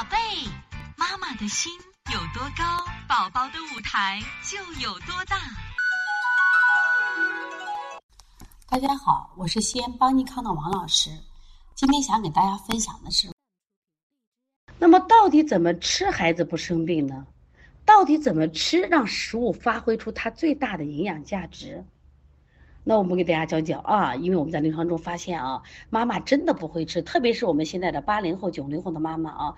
宝贝，妈妈的心有多高，宝宝的舞台就有多大。大家好，我是西安邦尼康的王老师。今天想给大家分享的是，那么到底怎么吃孩子不生病呢？到底怎么吃让食物发挥出它最大的营养价值？那我们给大家讲讲啊，因为我们在临床中发现啊，妈妈真的不会吃，特别是我们现在的八零后、九零后的妈妈啊，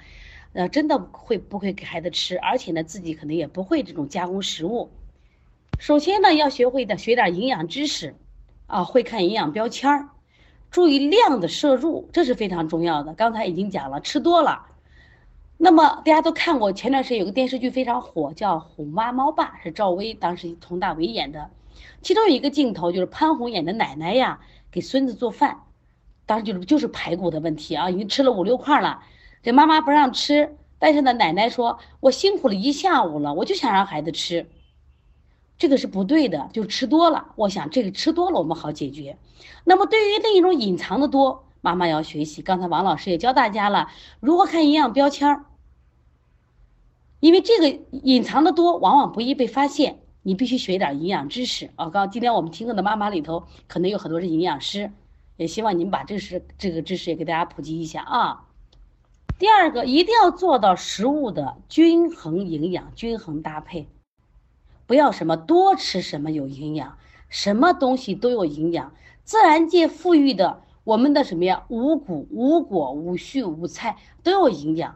呃，真的会不会给孩子吃，而且呢，自己可能也不会这种加工食物。首先呢，要学会的学点营养知识，啊，会看营养标签儿，注意量的摄入，这是非常重要的。刚才已经讲了，吃多了。那么大家都看过，前段时间有个电视剧非常火，叫《虎妈猫爸》，是赵薇当时佟大为演的。其中有一个镜头，就是潘虹演的奶奶呀，给孙子做饭，当时就是就是排骨的问题啊，已经吃了五六块了，这妈妈不让吃，但是呢，奶奶说：“我辛苦了一下午了，我就想让孩子吃。”这个是不对的，就吃多了。我想这个吃多了我们好解决。那么对于另一种隐藏的多，妈妈要学习。刚才王老师也教大家了如何看营养标签儿，因为这个隐藏的多往往不易被发现。你必须学一点营养知识啊！刚今天我们听课的妈妈里头，可能有很多是营养师，也希望您把这是这个知识也给大家普及一下啊。第二个，一定要做到食物的均衡营养、均衡搭配，不要什么多吃什么有营养，什么东西都有营养。自然界赋予的我们的什么呀？五谷、五果、五畜、五菜都有营养。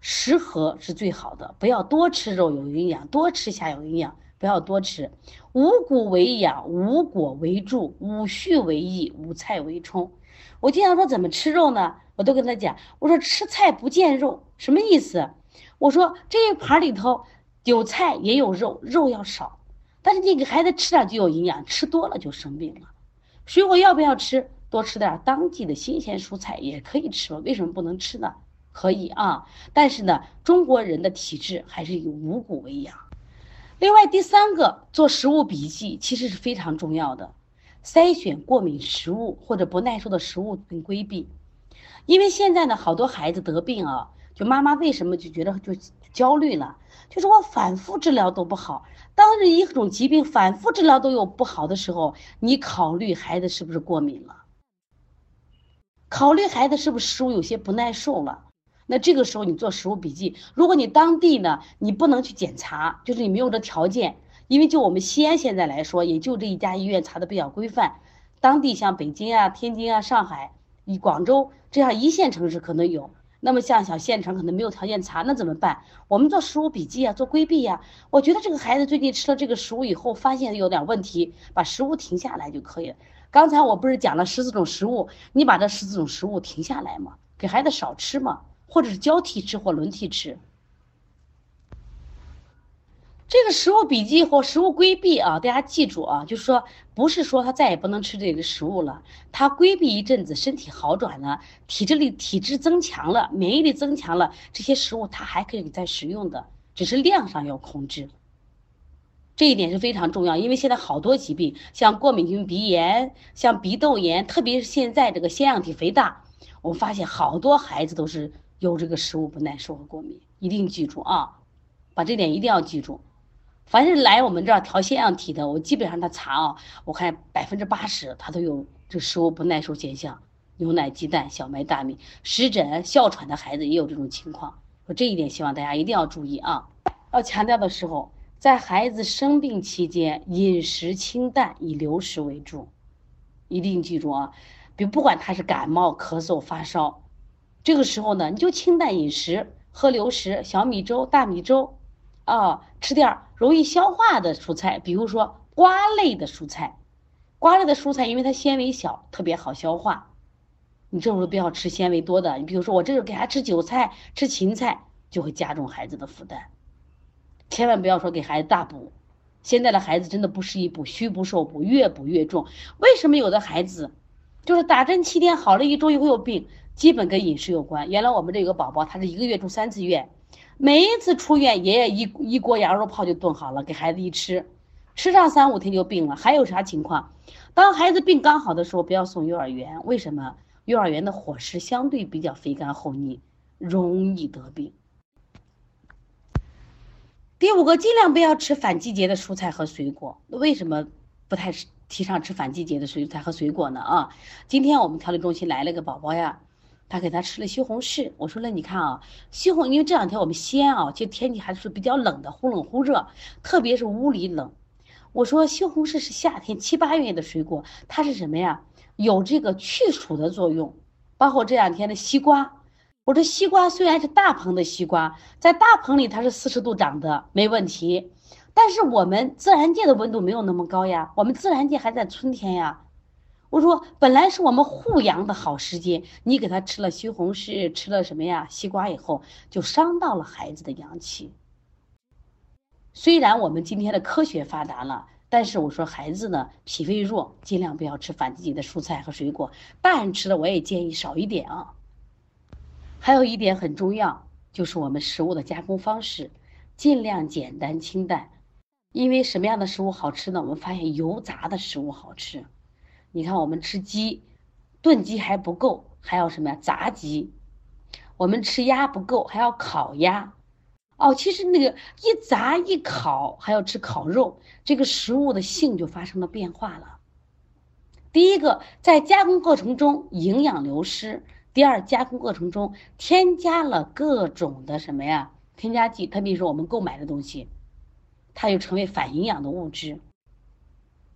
食合是最好的，不要多吃肉有营养，多吃虾有营养，不要多吃。五谷为养，五果为助，五畜为益，五菜为充。我经常说怎么吃肉呢？我都跟他讲，我说吃菜不见肉，什么意思？我说这一盘里头有菜也有肉，肉要少，但是你给孩子吃点就有营养，吃多了就生病了。水果要不要吃？多吃点当季的新鲜蔬菜也可以吃，为什么不能吃呢？可以啊，但是呢，中国人的体质还是以五谷为养。另外，第三个做食物笔记其实是非常重要的，筛选过敏食物或者不耐受的食物并规避。因为现在呢，好多孩子得病啊，就妈妈为什么就觉得就焦虑了？就是我反复治疗都不好。当这一种疾病反复治疗都有不好的时候，你考虑孩子是不是过敏了？考虑孩子是不是食物有些不耐受了？那这个时候你做食物笔记，如果你当地呢，你不能去检查，就是你没有这条件，因为就我们西安现在来说，也就这一家医院查的比较规范，当地像北京啊、天津啊、上海、广州这样一线城市可能有，那么像小县城可能没有条件查，那怎么办？我们做食物笔记啊，做规避呀。我觉得这个孩子最近吃了这个食物以后，发现有点问题，把食物停下来就可以了。刚才我不是讲了十四种食物，你把这十四种食物停下来嘛，给孩子少吃嘛。或者是交替吃或轮替吃，这个食物笔记或食物规避啊，大家记住啊，就是说不是说他再也不能吃这个食物了，他规避一阵子，身体好转了，体质力体质增强了，免疫力增强了，这些食物他还可以再食用的，只是量上要控制。这一点是非常重要，因为现在好多疾病，像过敏性鼻炎，像鼻窦炎，特别是现在这个腺样体肥大，我发现好多孩子都是。有这个食物不耐受和过敏，一定记住啊，把这点一定要记住。凡是来我们这儿调腺样体的，我基本上他查啊，我看百分之八十他都有这食物不耐受现象，牛奶、鸡蛋、小麦、大米、湿疹、哮喘的孩子也有这种情况。我这一点，希望大家一定要注意啊。要强调的时候，在孩子生病期间，饮食清淡，以流食为主，一定记住啊。比不管他是感冒、咳嗽、发烧。这个时候呢，你就清淡饮食，喝流食，小米粥、大米粥，啊，吃点容易消化的蔬菜，比如说瓜类的蔬菜。瓜类的蔬菜，因为它纤维小，特别好消化。你这时候不要吃纤维多的，你比如说我这时候给他吃韭菜、吃芹菜，就会加重孩子的负担。千万不要说给孩子大补，现在的孩子真的不适宜补，虚不受补，越补越重。为什么有的孩子，就是打针七天好了一周以后有病？基本跟饮食有关。原来我们这有个宝宝，他是一个月住三次院，每一次出院，爷爷一一锅羊肉泡就炖好了，给孩子一吃，吃上三五天就病了。还有啥情况？当孩子病刚好的时候，不要送幼儿园。为什么？幼儿园的伙食相对比较肥甘厚腻，容易得病。第五个，尽量不要吃反季节的蔬菜和水果。为什么不太提倡吃反季节的蔬菜和水果呢？啊，今天我们调理中心来了个宝宝呀，他给他吃了西红柿。我说了，你看啊，西红，因为这两天我们西安啊，其实天气还是比较冷的，忽冷忽热，特别是屋里冷。我说西红柿是夏天七八月的水果，它是什么呀？有这个去暑的作用，包括这两天的西瓜。我说西瓜虽然是大棚的西瓜，在大棚里它是四十度长的，没问题。但是我们自然界的温度没有那么高呀，我们自然界还在春天呀。我说本来是我们护阳的好时间，你给他吃了西红柿，吃了什么呀？西瓜以后就伤到了孩子的阳气。虽然我们今天的科学发达了，但是我说孩子呢脾胃弱，尽量不要吃反季节的蔬菜和水果。大人吃的我也建议少一点啊。还有一点很重要，就是我们食物的加工方式，尽量简单清淡。因为什么样的食物好吃呢？我们发现油炸的食物好吃。你看，我们吃鸡，炖鸡还不够，还要什么呀？炸鸡。我们吃鸭不够，还要烤鸭。哦，其实那个一炸一烤，还要吃烤肉，这个食物的性就发生了变化了。第一个，在加工过程中营养流失。第二，加工过程中添加了各种的什么呀？添加剂，特别是我们购买的东西，它就成为反营养的物质。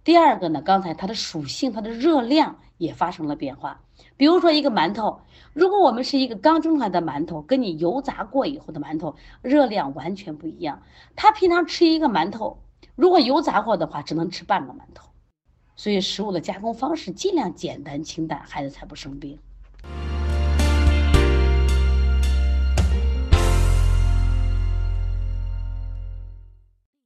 第二个呢，刚才它的属性、它的热量也发生了变化。比如说一个馒头，如果我们是一个刚蒸出来的馒头，跟你油炸过以后的馒头，热量完全不一样。他平常吃一个馒头，如果油炸过的话，只能吃半个馒头。所以食物的加工方式尽量简单清淡，孩子才不生病。